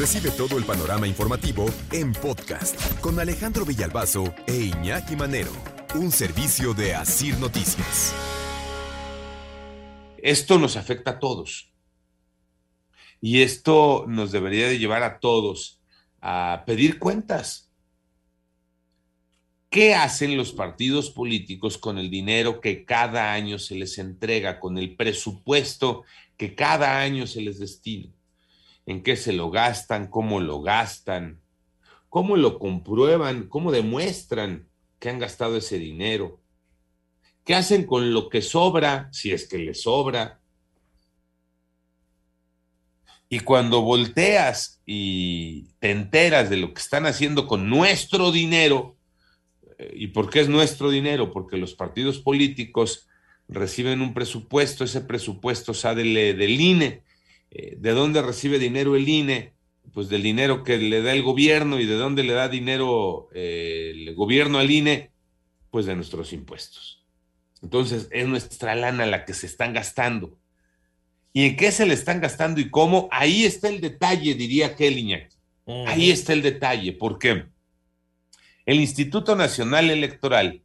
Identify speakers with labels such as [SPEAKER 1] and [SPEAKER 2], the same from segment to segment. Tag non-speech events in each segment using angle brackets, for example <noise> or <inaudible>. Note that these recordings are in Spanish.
[SPEAKER 1] Recibe todo el panorama informativo en podcast con Alejandro Villalbazo e Iñaki Manero, un servicio de Asir Noticias.
[SPEAKER 2] Esto nos afecta a todos. Y esto nos debería de llevar a todos a pedir cuentas. ¿Qué hacen los partidos políticos con el dinero que cada año se les entrega, con el presupuesto que cada año se les destina? ¿En qué se lo gastan? ¿Cómo lo gastan? ¿Cómo lo comprueban? ¿Cómo demuestran que han gastado ese dinero? ¿Qué hacen con lo que sobra, si es que les sobra? Y cuando volteas y te enteras de lo que están haciendo con nuestro dinero, ¿Y por qué es nuestro dinero? Porque los partidos políticos reciben un presupuesto, ese presupuesto sale del INE. Eh, ¿De dónde recibe dinero el INE? Pues del dinero que le da el gobierno y de dónde le da dinero eh, el gobierno al INE, pues de nuestros impuestos. Entonces es nuestra lana la que se están gastando. ¿Y en qué se le están gastando y cómo? Ahí está el detalle, diría Kelly Ahí está el detalle. ¿Por qué? el Instituto Nacional Electoral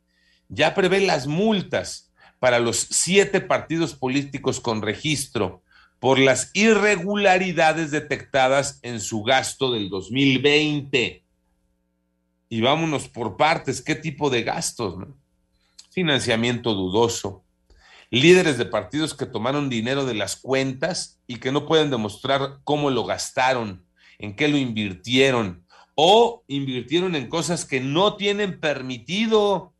[SPEAKER 2] ya prevé las multas para los siete partidos políticos con registro por las irregularidades detectadas en su gasto del 2020. Y vámonos por partes, ¿qué tipo de gastos? Financiamiento dudoso, líderes de partidos que tomaron dinero de las cuentas y que no pueden demostrar cómo lo gastaron, en qué lo invirtieron, o invirtieron en cosas que no tienen permitido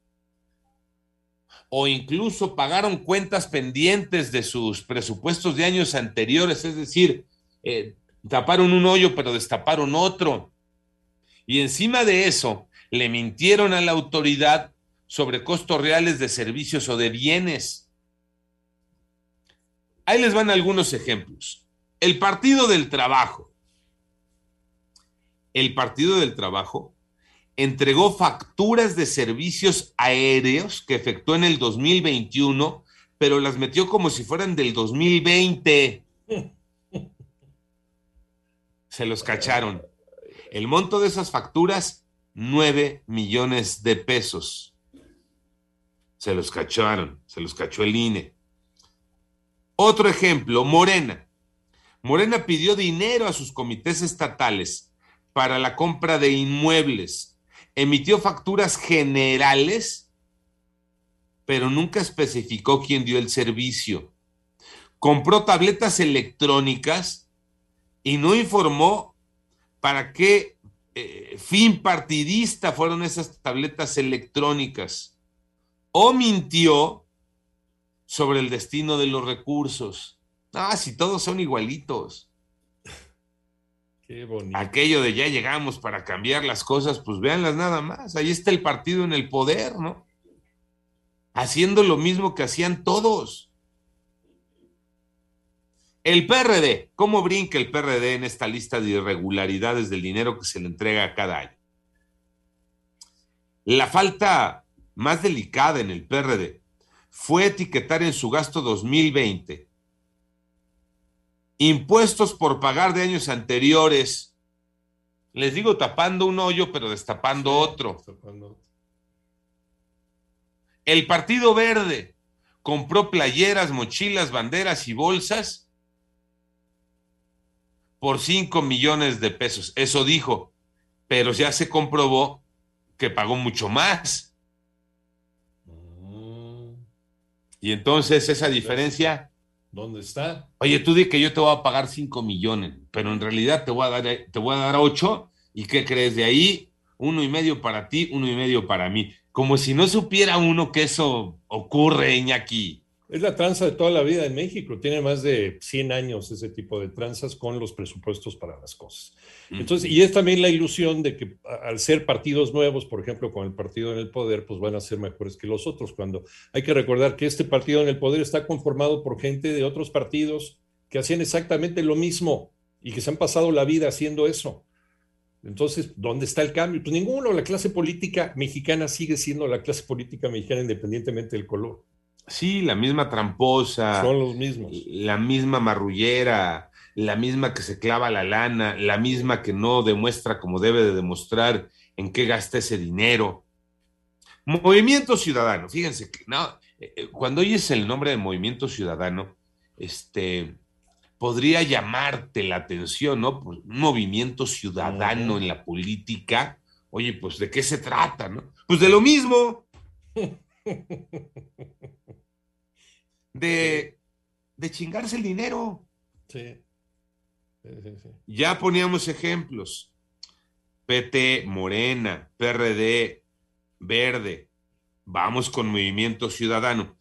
[SPEAKER 2] o incluso pagaron cuentas pendientes de sus presupuestos de años anteriores, es decir, eh, taparon un hoyo pero destaparon otro. Y encima de eso, le mintieron a la autoridad sobre costos reales de servicios o de bienes. Ahí les van algunos ejemplos. El Partido del Trabajo el Partido del Trabajo entregó facturas de servicios aéreos que efectuó en el 2021, pero las metió como si fueran del 2020. Se los cacharon. El monto de esas facturas, 9 millones de pesos. Se los cacharon, se los cachó el INE. Otro ejemplo, Morena. Morena pidió dinero a sus comités estatales para la compra de inmuebles. Emitió facturas generales, pero nunca especificó quién dio el servicio. Compró tabletas electrónicas y no informó para qué eh, fin partidista fueron esas tabletas electrónicas. O mintió sobre el destino de los recursos. Ah, si todos son igualitos. Aquello de ya llegamos para cambiar las cosas, pues véanlas nada más. Ahí está el partido en el poder, ¿no? Haciendo lo mismo que hacían todos. El PRD, ¿cómo brinca el PRD en esta lista de irregularidades del dinero que se le entrega cada año? La falta más delicada en el PRD fue etiquetar en su gasto 2020 impuestos por pagar de años anteriores. Les digo tapando un hoyo, pero destapando otro. El Partido Verde compró playeras, mochilas, banderas y bolsas por 5 millones de pesos. Eso dijo, pero ya se comprobó que pagó mucho más. Mm. Y entonces esa diferencia
[SPEAKER 3] ¿Dónde está?
[SPEAKER 2] Oye, tú di que yo te voy a pagar 5 millones, pero en realidad te voy a dar, te voy a dar 8 y ¿qué crees? De ahí, uno y medio para ti, uno y medio para mí. Como si no supiera uno que eso ocurre, Iñaki.
[SPEAKER 3] Es la tranza de toda la vida en México. Tiene más de 100 años ese tipo de tranzas con los presupuestos para las cosas. Entonces, y es también la ilusión de que al ser partidos nuevos, por ejemplo, con el partido en el poder, pues van a ser mejores que los otros. Cuando hay que recordar que este partido en el poder está conformado por gente de otros partidos que hacían exactamente lo mismo y que se han pasado la vida haciendo eso. Entonces, ¿dónde está el cambio? Pues ninguno. La clase política mexicana sigue siendo la clase política mexicana independientemente del color.
[SPEAKER 2] Sí, la misma tramposa.
[SPEAKER 3] Son los mismos.
[SPEAKER 2] La misma marrullera, la misma que se clava la lana, la misma que no demuestra como debe de demostrar en qué gasta ese dinero. Movimiento Ciudadano, fíjense que no, eh, eh, cuando oyes el nombre de Movimiento Ciudadano, este, podría llamarte la atención, ¿no? Pues, un movimiento ciudadano en la política, oye, pues ¿de qué se trata, no? Pues de lo mismo. <laughs> De, de chingarse el dinero.
[SPEAKER 3] Sí.
[SPEAKER 2] Ya poníamos ejemplos. PT, Morena, PRD, Verde. Vamos con Movimiento Ciudadano.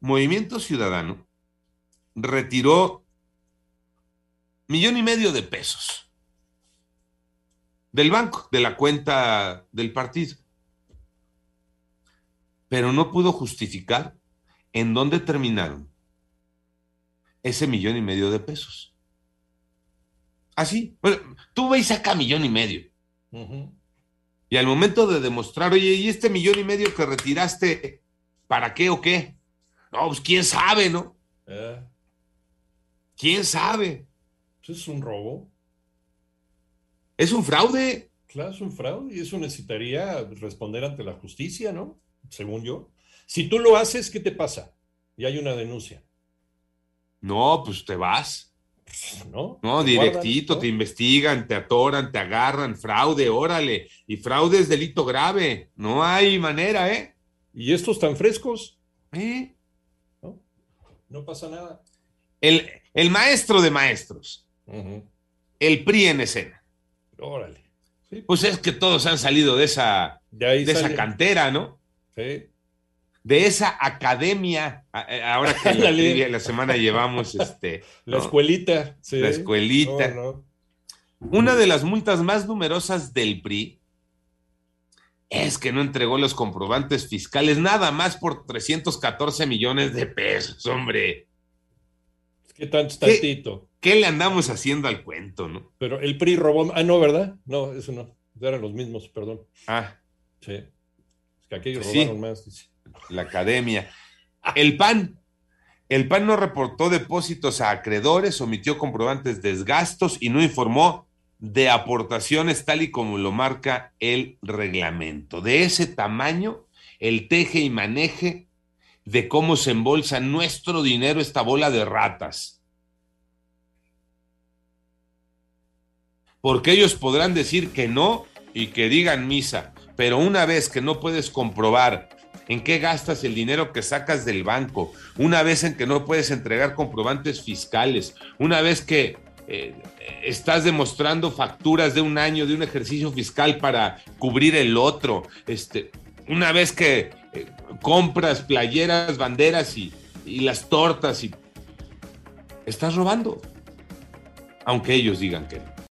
[SPEAKER 2] Movimiento Ciudadano retiró millón y medio de pesos del banco, de la cuenta del partido. Pero no pudo justificar en dónde terminaron ese millón y medio de pesos. Así. Bueno, tú veis acá millón y medio. Y al momento de demostrar, oye, ¿y este millón y medio que retiraste, para qué o qué? No, pues quién sabe, ¿no? Eh. ¿Quién sabe?
[SPEAKER 3] Pues es un robo.
[SPEAKER 2] Es un fraude.
[SPEAKER 3] Claro, es un fraude y eso necesitaría responder ante la justicia, ¿no? Según yo. Si tú lo haces, ¿qué te pasa? Y hay una denuncia.
[SPEAKER 2] No, pues te vas.
[SPEAKER 3] ¿no?
[SPEAKER 2] No, directito, te investigan, te atoran, te agarran, fraude, órale. Y fraude es delito grave, no hay manera, ¿eh?
[SPEAKER 3] ¿Y estos tan frescos?
[SPEAKER 2] ¿Eh?
[SPEAKER 3] ¿No? pasa nada.
[SPEAKER 2] El, el maestro de maestros, el PRI en escena.
[SPEAKER 3] Órale.
[SPEAKER 2] Pues es que todos han salido de esa, de, esa cantera, ¿no?
[SPEAKER 3] Sí
[SPEAKER 2] de esa academia, eh, ahora que la, la semana llevamos este, <laughs>
[SPEAKER 3] la escuelita,
[SPEAKER 2] la escuelita. Una de las multas más numerosas del PRI es que no entregó los comprobantes fiscales nada más por 314 millones de pesos, hombre.
[SPEAKER 3] ¿Qué tanto tantito?
[SPEAKER 2] ¿Qué, le andamos haciendo al cuento, no?
[SPEAKER 3] Pero el PRI robó, ah, no, ¿verdad? No, eso no, eran los mismos, perdón.
[SPEAKER 2] Ah.
[SPEAKER 3] Sí. Es que aquellos robaron más, dice
[SPEAKER 2] la academia. El PAN. El PAN no reportó depósitos a acreedores, omitió comprobantes de desgastos y no informó de aportaciones tal y como lo marca el reglamento. De ese tamaño, el teje y maneje de cómo se embolsa nuestro dinero esta bola de ratas. Porque ellos podrán decir que no y que digan misa, pero una vez que no puedes comprobar en qué gastas el dinero que sacas del banco, una vez en que no puedes entregar comprobantes fiscales, una vez que eh, estás demostrando facturas de un año de un ejercicio fiscal para cubrir el otro, este, una vez que eh, compras playeras, banderas y, y las tortas y estás robando, aunque ellos digan que no.